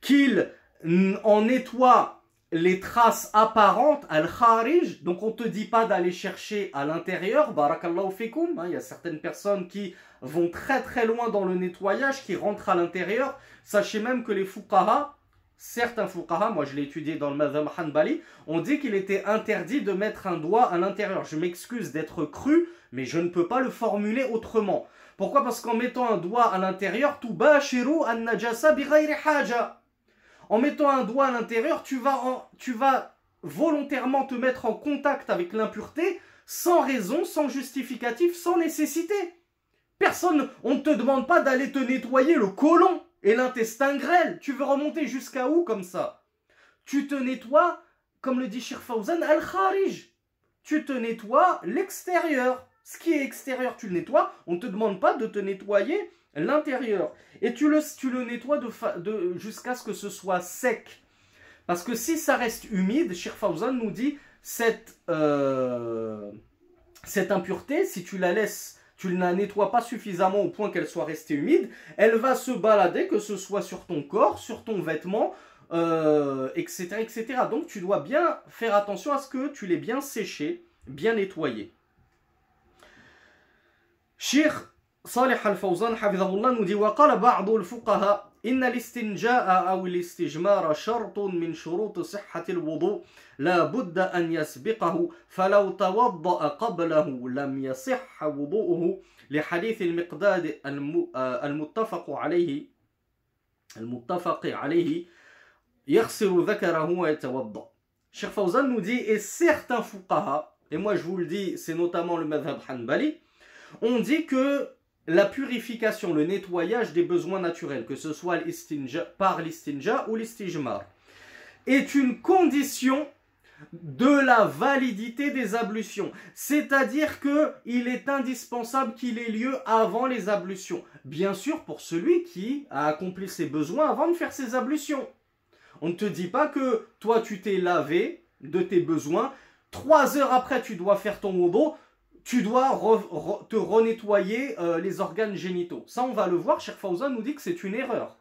qu'il en nettoie les traces apparentes, al-kharij, donc on te dit pas d'aller chercher à l'intérieur, barakallahu fikum, hein, il y a certaines personnes qui vont très très loin dans le nettoyage, qui rentrent à l'intérieur, sachez même que les fuqaha, certains fuqaha, moi je l'ai étudié dans le madhab hanbali, on dit qu'il était interdit de mettre un doigt à l'intérieur, je m'excuse d'être cru, mais je ne peux pas le formuler autrement. Pourquoi? Parce qu'en mettant un doigt à l'intérieur, en mettant un doigt à l'intérieur, tu vas, tu vas volontairement te mettre en contact avec l'impureté sans raison, sans justificatif, sans nécessité. Personne, on ne te demande pas d'aller te nettoyer le côlon et l'intestin grêle. Tu veux remonter jusqu'à où comme ça? Tu te nettoies, comme le dit Shir al-Kharij. Tu te nettoies l'extérieur. Ce qui est extérieur, tu le nettoies. On ne te demande pas de te nettoyer l'intérieur. Et tu le, tu le nettoies de, jusqu'à ce que ce soit sec. Parce que si ça reste humide, Shir nous dit, cette, euh, cette impureté, si tu la laisses, tu ne la nettoies pas suffisamment au point qu'elle soit restée humide, elle va se balader, que ce soit sur ton corps, sur ton vêtement, euh, etc., etc. Donc tu dois bien faire attention à ce que tu l'aies bien séché, bien nettoyé. Shir صالح الفوزان حفظه الله ندي وقال بعض الفقهاء إن الاستنجاء أو الاستجمار شرط من شروط صحة الوضوء لا بد أن يسبقه فلو توضأ قبله لم يصح وضوءه لحديث المقداد المتفق عليه المتفق عليه يخسر ذكره ويتوضأ. Cheikh Fawzan nous dit, et certains fuqaha, et moi je vous le dis, c'est notamment le madhab hanbali, on dit que la purification, le nettoyage des besoins naturels, que ce soit par l'istinja ou l'istijmar, est une condition de la validité des ablutions. C'est-à-dire qu'il est indispensable qu'il ait lieu avant les ablutions. Bien sûr, pour celui qui a accompli ses besoins avant de faire ses ablutions. On ne te dit pas que toi tu t'es lavé de tes besoins, trois heures après tu dois faire ton wudu, tu dois te renettoyer euh, les organes génitaux. Ça, on va le voir, Fawzan nous dit que c'est une erreur.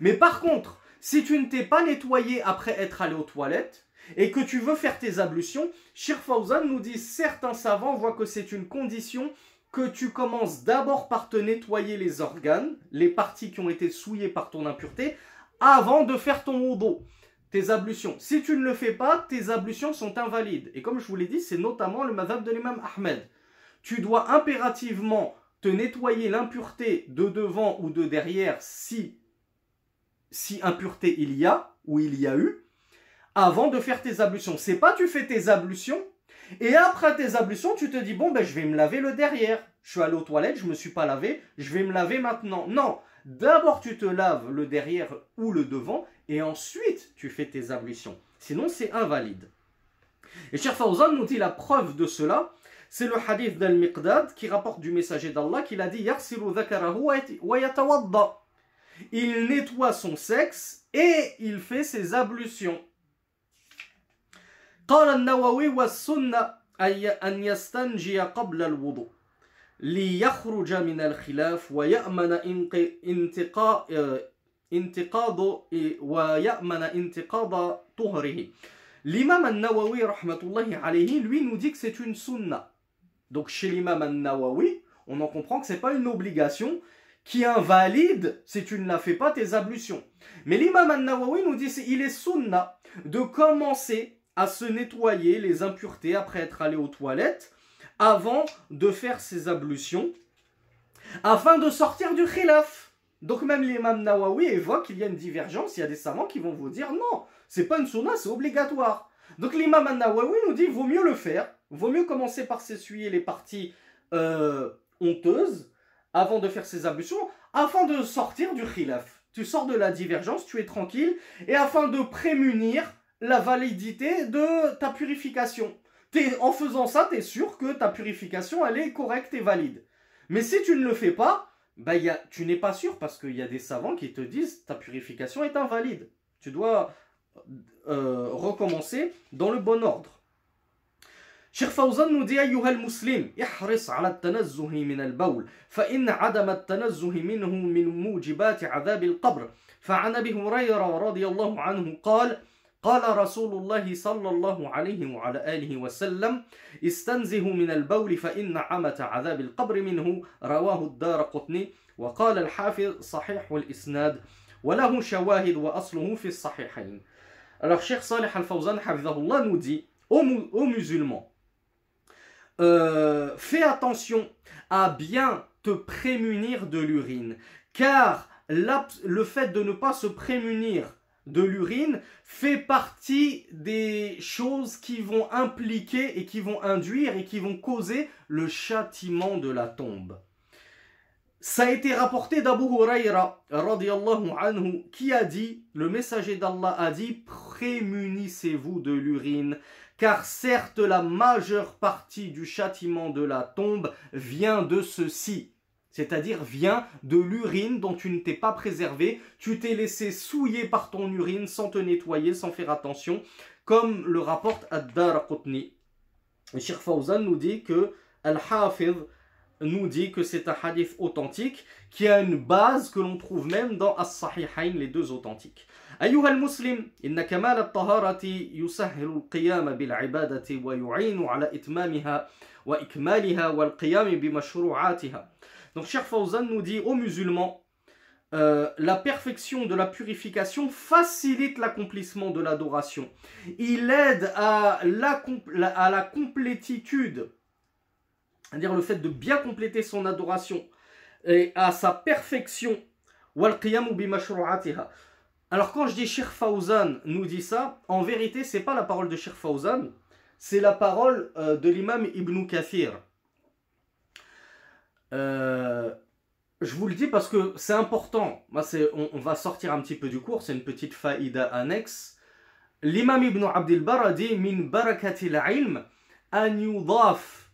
Mais par contre, si tu ne t'es pas nettoyé après être allé aux toilettes et que tu veux faire tes ablutions, Fawzan nous dit certains savants voient que c'est une condition que tu commences d'abord par te nettoyer les organes, les parties qui ont été souillées par ton impureté, avant de faire ton wudu tes ablutions. Si tu ne le fais pas, tes ablutions sont invalides. Et comme je vous l'ai dit, c'est notamment le madhab de l'imam Ahmed tu dois impérativement te nettoyer l'impureté de devant ou de derrière si, si impureté il y a ou il y a eu avant de faire tes ablutions. C'est pas tu fais tes ablutions et après tes ablutions tu te dis bon ben je vais me laver le derrière. Je suis allé aux toilettes, je me suis pas lavé, je vais me laver maintenant. Non, d'abord tu te laves le derrière ou le devant et ensuite tu fais tes ablutions. Sinon c'est invalide. Et Cher Fawzan nous dit la preuve de cela c'est le hadith d'Al-Miqdad qui rapporte du messager d'Allah qu'il a dit Il nettoie son sexe et il fait ses ablutions. قال النووي والسنة أي أن يستنجي قبل الوضوء ليخرج من الخلاف ويأمن انتقاض ويأمن انتقاض طهره L'imam al-Nawawi, alayhi, lui nous dit que c'est une sunna. Donc chez l'imam an-Nawawi, on en comprend que ce n'est pas une obligation qui invalide si tu ne la fais pas tes ablutions. Mais l'imam an-Nawawi nous dit qu'il est sunna de commencer à se nettoyer les impuretés après être allé aux toilettes avant de faire ses ablutions, afin de sortir du khilaf. Donc même l'imam Nawawi évoque qu'il y a une divergence, il y a des savants qui vont vous dire non, c'est pas une sunna, c'est obligatoire. Donc l'imam Nawawi nous dit vaut mieux le faire, vaut mieux commencer par s'essuyer les parties euh, honteuses avant de faire ses ablutions, afin de sortir du khilaf. Tu sors de la divergence, tu es tranquille, et afin de prémunir la validité de ta purification. en faisant ça, tu es sûr que ta purification, elle est correcte et valide. Mais si tu ne le fais pas, bah, y a, tu n'es pas sûr parce qu'il y a des savants qui te disent ta purification est invalide. Tu dois euh, recommencer dans le bon ordre. شيخ فوزان نودي أيها المسلم احرص على التنزه من البول فإن عدم التنزه منه من موجبات عذاب القبر. فعن أبي هريرة رضي الله عنه قال قال رسول الله صلى الله عليه وعلى آله وسلم استنزه من البول فإن عمة عذاب القبر منه. رواه الدار قطني. وقال الحافظ صحيح والإسناد وله شواهد وأصله في الصحيحين. Alors Cheikh Salih Al-Fawzan nous dit aux musulmans euh, fais attention à bien te prémunir de l'urine car le fait de ne pas se prémunir de l'urine fait partie des choses qui vont impliquer et qui vont induire et qui vont causer le châtiment de la tombe. Ça a été rapporté d'Abu Huraira anhu qui a dit, le messager d'Allah a dit, prémunissez-vous de l'urine, car certes la majeure partie du châtiment de la tombe vient de ceci c'est-à-dire vient de l'urine dont tu ne t'es pas préservé, tu t'es laissé souiller par ton urine sans te nettoyer, sans faire attention, comme le rapporte Ad-Dar Qutni. Sheikh nous dit que Al-Hafiz nous dit que c'est un hadith authentique qui a une base que l'on trouve même dans As-Sahihain, les deux authentiques. أيها المسلم إن كمال الطهارة يسهل القيام بالعبادة ويعين على إتمامها وإكمالها والقيام بمشروعاتها donc, Cher Fawzan nous dit aux musulmans euh, la perfection de la purification facilite l'accomplissement de l'adoration. Il aide à la, à la complétitude, c'est-à-dire le fait de bien compléter son adoration et à sa perfection. Alors quand je dis Sheikh Fawzan nous dit ça, en vérité c'est pas la parole de Sheikh Fawzan, c'est la parole euh, de l'imam Ibn Kathir. Euh, je vous le dis parce que c'est important. Moi, on, on, va sortir un petit peu du cours, c'est une petite faïda annexe. L'imam ibn Abdel dit Min barakatil ilm an yudaf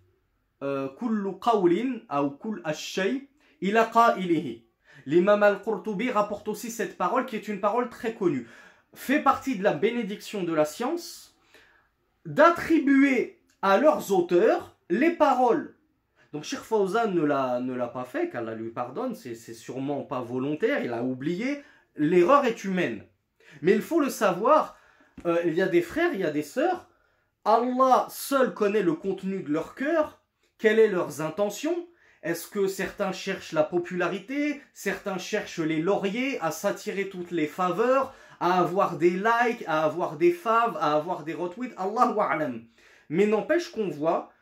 euh, kullu qawlin ou kull ashay ila qa'ilihi. L'imam al-Qurtubi rapporte aussi cette parole qui est une parole très connue. Fait partie de la bénédiction de la science d'attribuer à leurs auteurs les paroles donc Sheikh Fawzan ne l'a pas fait, qu'Allah lui pardonne, c'est sûrement pas volontaire, il a oublié. L'erreur est humaine. Mais il faut le savoir, euh, il y a des frères, il y a des sœurs, Allah seul connaît le contenu de leur cœur, quelles sont leurs intentions. Est-ce que certains cherchent la popularité, certains cherchent les lauriers, à s'attirer toutes les faveurs, à avoir des likes, à avoir des faves, à avoir des retweets, Allah wa'alam. Mais n'empêche qu'on voit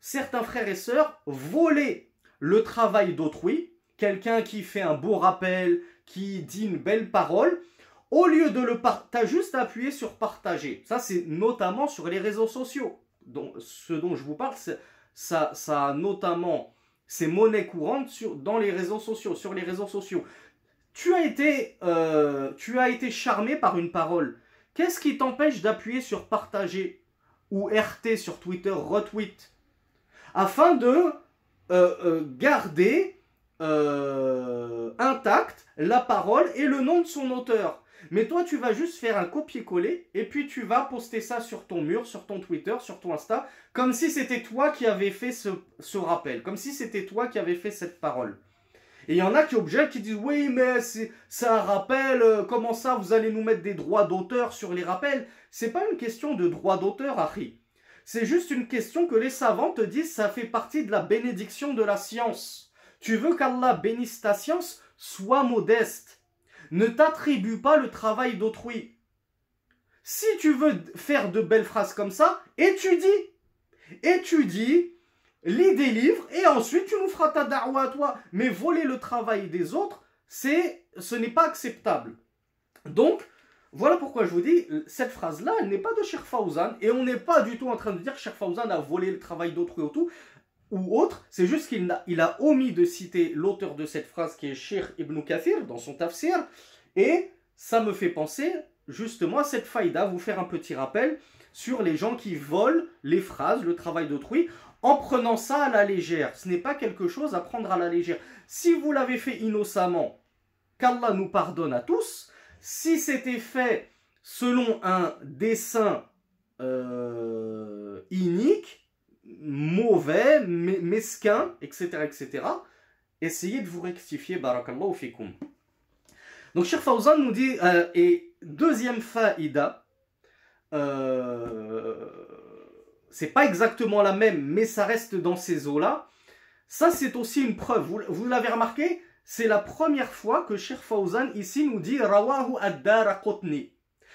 certains frères et sœurs volaient le travail d'autrui, quelqu'un qui fait un beau rappel, qui dit une belle parole, au lieu de le partager, juste appuyer sur partager. Ça, c'est notamment sur les réseaux sociaux. Donc, ce dont je vous parle, ça, ça a notamment ces monnaies courantes sur, dans les réseaux sociaux, euh, tu as été charmé par une parole. Qu'est-ce qui t'empêche d'appuyer sur partager ou RT sur Twitter, retweet afin de euh, euh, garder euh, intact la parole et le nom de son auteur? Mais toi, tu vas juste faire un copier-coller et puis tu vas poster ça sur ton mur, sur ton Twitter, sur ton Insta, comme si c'était toi qui avais fait ce, rappel, comme si c'était toi qui avais fait cette parole. Et il y en a qui objectent, qui disent oui, mais c'est un rappel, comment ça vous allez nous mettre des droits d'auteur sur les rappels? C'est pas une question de droit d'auteur, Harry. C'est juste une question que les savants te disent, ça fait partie de la bénédiction de la science. Tu veux qu'Allah bénisse ta science, sois modeste. Ne t'attribue pas le travail d'autrui. Si tu veux faire de belles phrases comme ça, étudie. Étudie, lis des livres et ensuite tu nous feras ta da'wa à toi. Mais voler le travail des autres, c'est, ce n'est pas acceptable. Donc, voilà pourquoi je vous dis, cette phrase-là, elle n'est pas de Sheikh Fawzan et on n'est pas du tout en train de dire que Sheikh a volé le travail d'autrui ou tout ou autre, c'est juste qu'il a, omis de citer l'auteur de cette phrase qui est Sheikh Ibn Kathir dans son tafsir et ça me fait penser justement à cette faïda, vous faire un petit rappel sur les gens qui volent les phrases, le travail d'autrui, en prenant ça à la légère. Ce n'est pas quelque chose à prendre à la légère. Si vous l'avez fait innocemment, qu'Allah nous pardonne à tous. Si c'était fait selon un dessin euh, inique, mauvais, mesquin, etc., etc., essayez de vous rectifier, barakallahu fikum. Donc, Cheikh Fawzan nous dit, euh, et deuxième faïda, euh, c'est pas exactement la même, mais ça reste dans ces eaux-là. Ça, c'est aussi une preuve. Vous, l'avez remarqué? C'est la première fois que Sheikh Fawzan ici nous dit Rawahu ad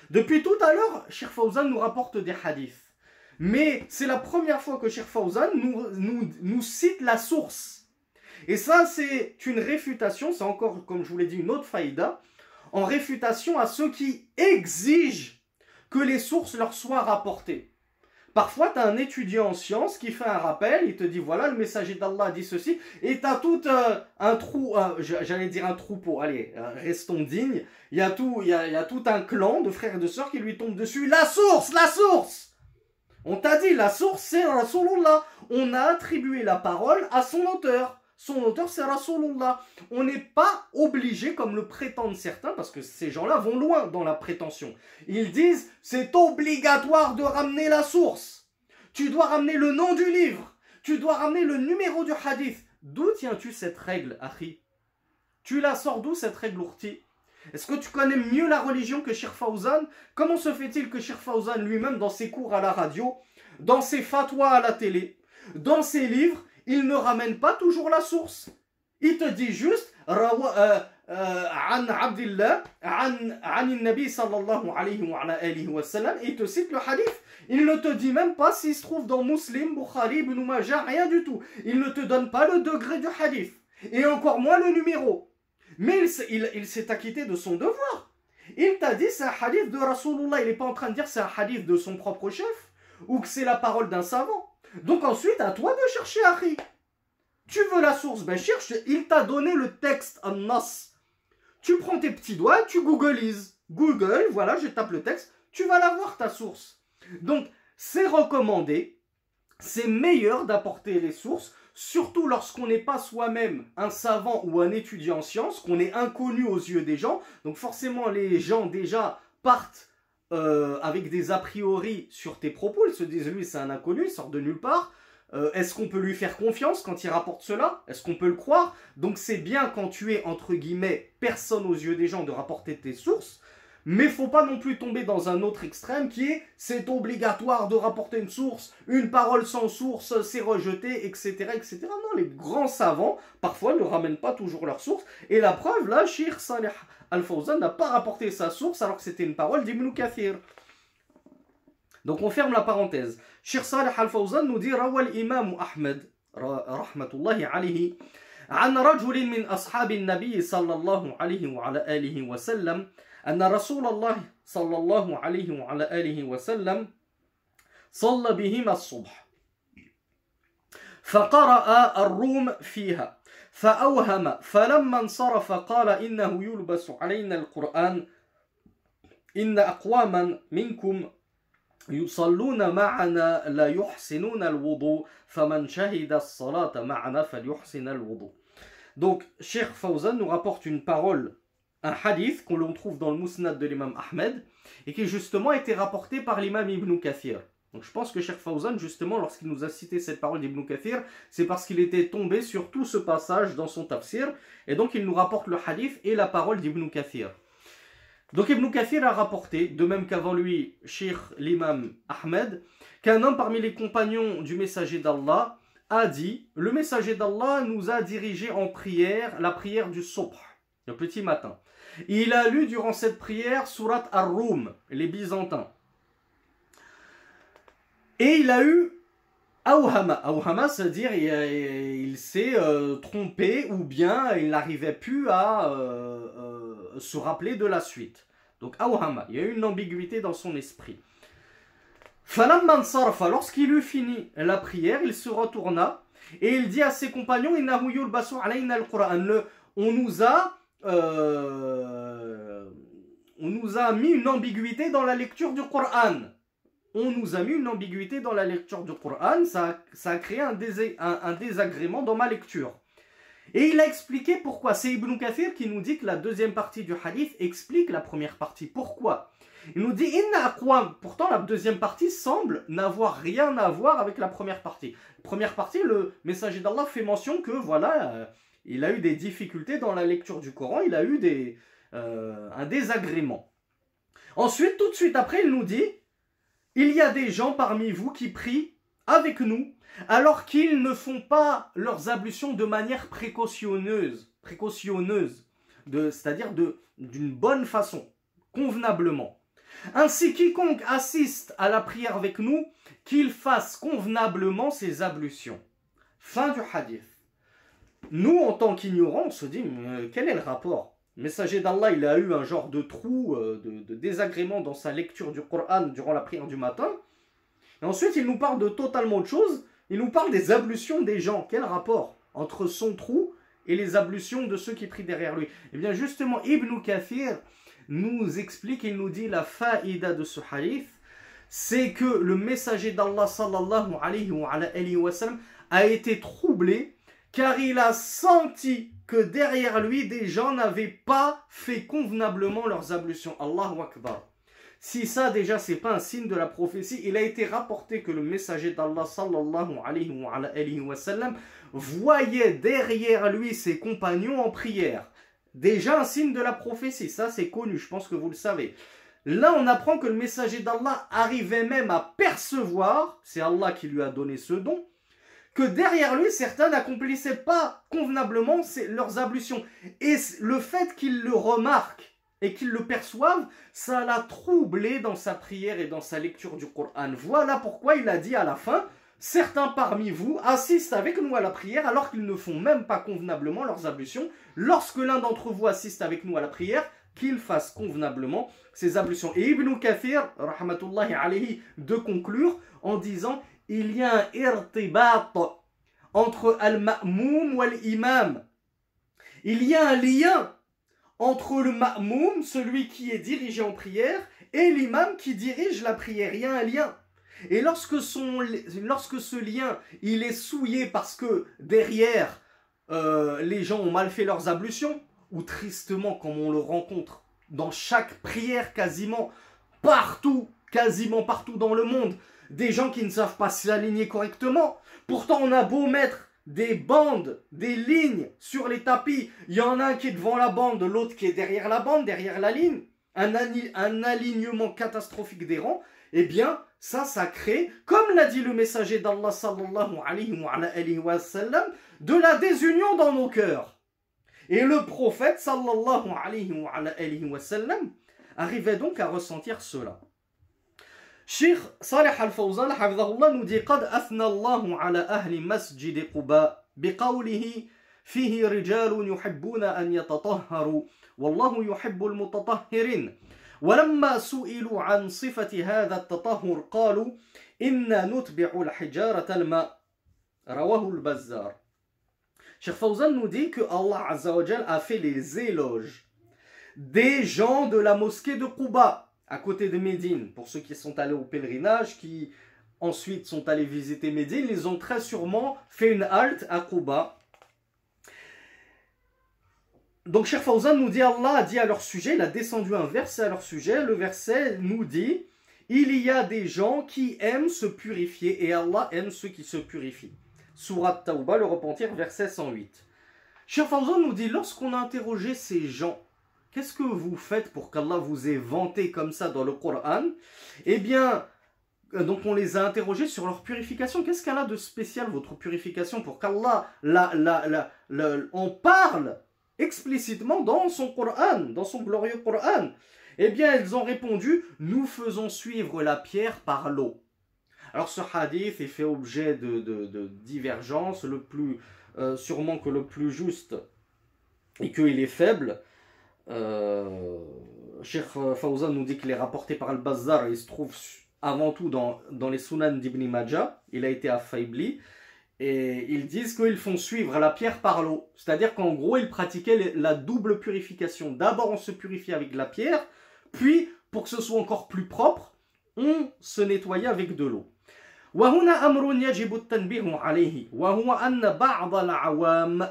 Depuis tout à l'heure, Sheikh Fawzan nous rapporte des hadiths. Mais c'est la première fois que Sheikh Fawzan nous, nous, nous cite la source. Et ça, c'est une réfutation, c'est encore, comme je vous l'ai dit, une autre faïda, en réfutation à ceux qui exigent que les sources leur soient rapportées. Parfois, tu as un étudiant en sciences qui fait un rappel, il te dit voilà, le messager d'Allah dit ceci, et tu as tout euh, un trou, euh, j'allais dire un troupeau, allez, euh, restons dignes, il y, a tout, y a, il y a tout un clan de frères et de sœurs qui lui tombent dessus. La source, la source On t'a dit, la source c'est Rasulullah. On a attribué la parole à son auteur son auteur c'est Rasulullah. On n'est pas obligé, comme le prétendent certains, parce que ces gens-là vont loin dans la prétention. Ils disent c'est obligatoire de ramener la source. Tu dois ramener le nom du livre. Tu dois ramener le numéro du hadith. D'où tiens-tu cette règle, Achi Tu la sors d'où cette règle, Urti est-ce que tu connais mieux la religion que Shirfauzan? Comment se fait-il que Shirfauzan lui-même, dans ses cours à la radio, dans ses fatwas à la télé, dans ses livres, il ne ramène pas toujours la source? Il te dit juste euh, euh, An Abdillah, An Nabi sallallahu alayhi wa sallam, et il te cite le hadith. Il ne te dit même pas s'il se trouve dans Muslim, Bukhari, Ibn rien du tout. Il ne te donne pas le degré du hadith, et encore moins le numéro. Mais il, s'est acquitté de son devoir. Il t'a dit c'est un hadith de Rasulullah. Il n'est pas en train de dire c'est un hadith de son propre chef ou que c'est la parole d'un savant. Donc ensuite, à toi de chercher Harry. Tu veux la source, ben cherche, il t'a donné le texte en nas. Tu prends tes petits doigts, tu googlises. Google, voilà, je tape le texte, tu vas la voir ta source. Donc, c'est recommandé, c'est meilleur d'apporter les sources, surtout lorsqu'on n'est pas soi-même un savant ou un étudiant en sciences, qu'on est inconnu aux yeux des gens. Donc forcément, les gens déjà partent euh, avec des a priori sur tes propos. Ils se disent, lui, c'est un inconnu, il sort de nulle part. Euh, est-ce qu'on peut lui faire confiance quand il rapporte cela? Est-ce qu'on peut le croire? Donc c'est bien quand tu es, entre guillemets, personne aux yeux des gens de rapporter tes sources Mais faut pas non plus tomber dans un autre extrême qui est c'est obligatoire de rapporter une source, une parole sans source, c'est rejeté, etc., etc. Non, les grands savants, parfois, ne ramènent pas toujours leur source. Et la preuve, là, Shir Saleh Al-Fawzan n'a pas rapporté sa source alors que c'était une parole d'Ibn Kathir. Donc on ferme la parenthèse. Shir Saleh Al-Fawzan nous dit Rawal Imam Ahmed, rahmatullahi alayhi, عن رجل من أصحاب النبي صلى الله عليه وعلى آله وسلم أن رسول الله صلى الله عليه وعلى آله وسلم صلى بهما الصبح. فقرأ الروم فيها فأوهم فلما انصرف قال إنه يلبس علينا القرآن إن أقواما منكم يصلون معنا لا يحسنون الوضوء فمن شهد الصلاة معنا فليحسن الوضوء. Donc, Cheikh Fawzan nous rapporte une parole un hadith qu'on trouve dans le Musnad de l'imam Ahmed et qui justement a été rapporté par l'imam Ibn Kathir. Donc je pense que Cheikh Fawzan, justement, lorsqu'il nous a cité cette parole d'Ibn Kathir, c'est parce qu'il était tombé sur tout ce passage dans son tafsir, et donc il nous rapporte le hadith et la parole d'Ibn Kathir. Donc Ibn Kathir a rapporté, de même qu'avant lui, Cheikh l'imam Ahmed, qu'un homme parmi les compagnons du messager d'Allah a dit, le messager d'Allah nous a dirigé en prière, la prière du Subh, le petit matin. Il a lu durant cette prière Surat Ar-Rum, les Byzantins. Et il a eu Aouhama, Aouhama, c'est-à-dire il, s'est euh, trompé ou bien il n'arrivait plus à euh, euh, se rappeler de la suite. Donc Aouhama, il y a eu une ambiguïté dans son esprit. Falamman sarfa, lorsqu'il eut fini la prière, il se retourna et il dit à ses compagnons On nous a on nous a mis une ambiguïté dans la lecture du Coran on nous a mis une ambiguïté dans la lecture du Coran, ça, ça a créé un, désagrément dans ma lecture. Et il a expliqué pourquoi. C'est Ibn Kathir qui nous dit que la deuxième partie du hadith explique la première partie. Pourquoi? Il nous dit Inna Pourtant, la deuxième partie semble n'avoir rien à voir avec la première partie. Première partie, le messager d'Allah fait mention que voilà, euh, il a eu des difficultés dans la lecture du Coran, il a eu des, euh, un désagrément. Ensuite, tout de suite après, il nous dit il y a des gens parmi vous qui prient avec nous alors qu'ils ne font pas leurs ablutions de manière précautionneuse, précautionneuse, c'est-à-dire d'une bonne façon, convenablement. Ainsi, quiconque assiste à la prière avec nous, qu'il fasse convenablement ses ablutions. Fin du hadith. Nous, en tant qu'ignorants, on se dit, mais quel est le rapport? Messager d'Allah, il a eu un genre de trou, euh, de, désagrément dans sa lecture du Coran durant la prière du matin. Et ensuite, il nous parle de totalement autre chose. Il nous parle des ablutions des gens. Quel rapport entre son trou et les ablutions de ceux qui prient derrière lui? Eh bien, justement, Ibn Kathir nous explique, il nous dit la faïda de ce hadith, c'est que le messager d'Allah sallallahu alayhi wa sallam a été troublé car il a senti que derrière lui, des gens n'avaient pas fait convenablement leurs ablutions. Allahu Akbar. Si ça déjà c'est pas un signe de la prophétie, il a été rapporté que le messager d'Allah sallallahu alayhi wa, sallam voyait derrière lui ses compagnons en prière. Déjà un signe de la prophétie, ça c'est connu, je pense que vous le savez. Là, on apprend que le messager d'Allah arrivait même à percevoir, c'est Allah qui lui a donné ce don, que derrière lui, certains n'accomplissaient pas convenablement leurs ablutions. Et le fait qu'ils le remarquent et qu'ils le perçoivent, ça l'a troublé dans sa prière et dans sa lecture du Coran. Voilà pourquoi il a dit à la fin, certains parmi vous assistent avec nous à la prière alors qu'ils ne font même pas convenablement leurs ablutions. Lorsque l'un d'entre vous assiste avec nous à la prière, qu'il fasse convenablement ses ablutions. Et Ibn Kathir, rahmatullahi alayhi, de conclure en disant il y a un irtibat entre al-ma'moum ou al-imam. Il y a un lien entre le ma'moum, celui qui est dirigé en prière, et l'imam qui dirige la prière. Il y a un lien. Et lorsque, lorsque ce lien, il est souillé parce que derrière, euh, les gens ont mal fait leurs ablutions, ou tristement, comme on le rencontre dans chaque prière quasiment, partout, quasiment partout dans le monde, des gens qui ne savent pas s'aligner correctement. Pourtant, on a beau mettre des bandes, des lignes sur les tapis. Il y en a un qui est devant la bande, l'autre qui est derrière la bande, derrière la ligne. Un, alignement catastrophique des rangs. Eh bien, ça, ça crée, comme l'a dit le messager d'Allah sallallahu alayhi wa, de la désunion dans nos cœurs. Et le prophète sallallahu alayhi wa sallam arrivait donc à ressentir cela. شيخ صالح الفوزان حفظه الله نودي قد أثنى الله على أهل مسجد قباء بقوله فيه رجال يحبون أن يتطهروا والله يحب المتطهرين. ولما سئلوا عن صفة هذا التطهر قالوا إنا نتبع الحجارة الماء. رواه البزار. شيخ فوزان nous dit que Allah Azza a fait les éloges des gens de la mosquée de Quba. À côté de Médine, pour ceux qui sont allés au pèlerinage, qui ensuite sont allés visiter Médine, ils ont très sûrement fait une halte à Quba. Donc Cheikh Fawzan nous dit Allah a dit à leur sujet, il a descendu un verset à leur sujet, le verset nous dit il y a des gens qui aiment se purifier et Allah aime ceux qui se purifient. Surat Tauba, le repentir, verset 108. Cheikh Fawzan nous dit lorsqu'on a interrogé ces gens Qu'est-ce que vous faites pour qu'Allah vous ait vanté comme ça dans le Coran? Eh bien, euh, donc on les a interrogés sur leur purification. Qu'est-ce qu'elle a de spécial, votre purification, pour qu'Allah la, la, la, en parle explicitement dans son Coran, dans son glorieux Coran? Eh bien, ils ont répondu, nous faisons suivre la pierre par l'eau. Alors ce hadith est fait objet de, de, divergences, le plus, euh, sûrement que le plus juste et qu'il est faible. Euh, Cheikh Fawzan nous dit qu'il est rapporté par Al-Bazzar et il se trouve avant tout dans, dans les Sunan d'Ibn Majah. Il a été affaibli. Et ils disent qu'ils font suivre la pierre par l'eau. C'est-à-dire qu'en gros, ils pratiquaient la double purification. D'abord, on se purifie avec la pierre, puis, pour que ce soit encore plus propre, on se nettoyait avec de l'eau. وهنا أمر يجب التنبيه عليه وهو أن بعض العوام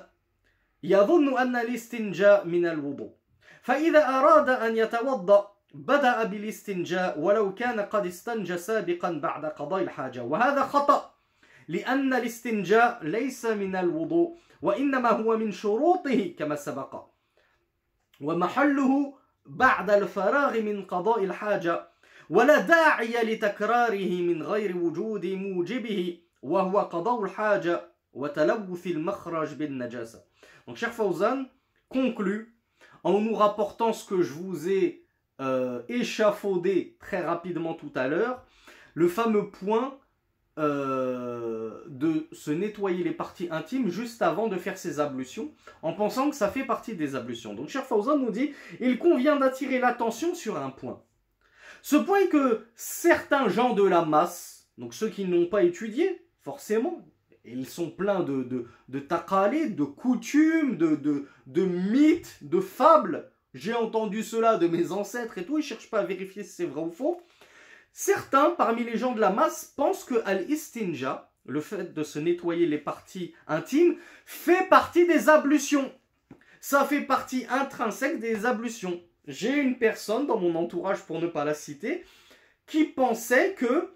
يظن أن الاستنجاء من الوضوء فإذا أراد أن يتوضأ بدأ بالاستنجاء ولو كان قد استنجى سابقا بعد قضاء الحاجة. وهذا خطأ لأن الاستنجاء ليس من الوضوء وإنما هو من شروطه كما سبق. ومحله بعد الفراغ من قضاء الحاجة ولا داعي لتكراره من غير وجود موجبه وهو قضاء الحاجة وتلوث المخرج بالنجاسة. Donc cher Fawzan conclut en nous rapportant ce que je vous ai euh, échafaudé très rapidement tout à l'heure, le fameux point Euh, de se nettoyer les parties intimes juste avant de faire ses ablutions, en pensant que ça fait partie des ablutions. Donc Cher Fawzan nous dit, il convient d'attirer l'attention sur un point. Ce point est que certains gens de la masse, donc ceux qui n'ont pas étudié, forcément, ils sont pleins de, de, de de coutumes, de, de, de mythes, de fables. J'ai entendu cela de mes ancêtres et tout, ils ne cherchent pas à vérifier si c'est vrai ou faux. Certains parmi les gens de la masse pensent que al-istinja, le fait de se nettoyer les parties intimes, fait partie des ablutions. Ça fait partie intrinsèque des ablutions. J'ai une personne dans mon entourage, pour ne pas la citer, qui pensait que,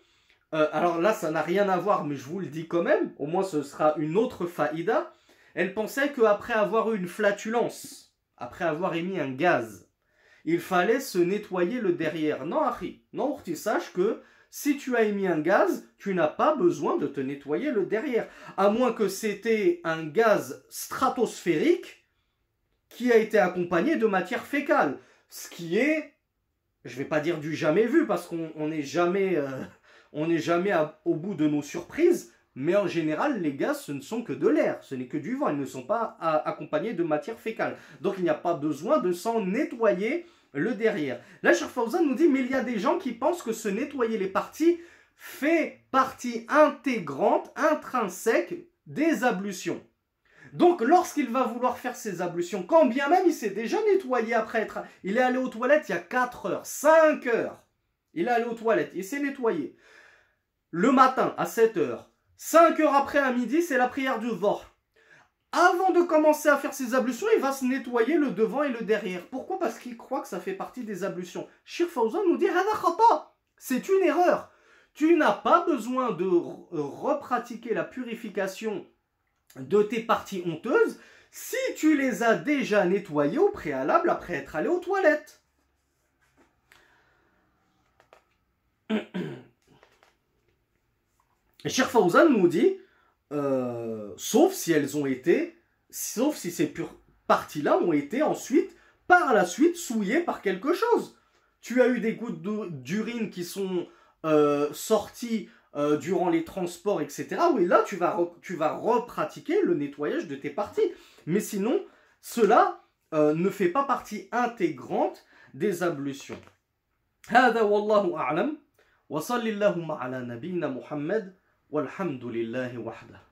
euh, alors là ça n'a rien à voir, mais je vous le dis quand même, au moins ce sera une autre faïda, elle pensait qu'après avoir eu une flatulence, après avoir émis un gaz, il fallait se nettoyer le derrière. Non, Harry, non, tu saches que si tu as émis un gaz, tu n'as pas besoin de te nettoyer le derrière. À moins que c'était un gaz stratosphérique qui a été accompagné de matière fécale. Ce qui est, je ne vais pas dire du jamais vu parce qu'on n'est jamais, euh, on n'est jamais au bout de nos surprises. Mais en général, les gaz, ce ne sont que de l'air, ce n'est que du vent, ils ne sont pas accompagnés de matière fécale. Donc il n'y a pas besoin de s'en nettoyer le derrière. Là, Fawzan nous dit, mais il y a des gens qui pensent que se nettoyer les parties fait partie intégrante, intrinsèque des ablutions. Donc, lorsqu'il va vouloir faire ses ablutions, quand bien même il s'est déjà nettoyé après être... Il est allé aux toilettes il y a 4 heures, 5 heures. Il est allé aux toilettes, il s'est nettoyé. Le matin, à 7 heures. 5 heures après, à midi, c'est la prière du Vort avant de commencer à faire ses ablutions, il va se nettoyer le devant et le derrière. Pourquoi? Parce qu'il croit que ça fait partie des ablutions. Shir Fawzan nous dit c'est une erreur. Tu n'as pas besoin de repratiquer la purification de tes parties honteuses si tu les as déjà nettoyées au préalable après être allé aux toilettes. Shir Fawzan nous dit euh, sauf si elles ont été, sauf si ces parties-là ont été ensuite, par la suite, souillées par quelque chose. Tu as eu des gouttes d'urine qui sont euh, sorties euh, durant les transports, etc. Oui, là, tu vas, tu vas repratiquer le nettoyage de tes parties. Mais sinon, cela ne fait pas partie intégrante des ablutions. هذا والله أعلم وصل اللهم على نبينا محمد والحمد لله وحده.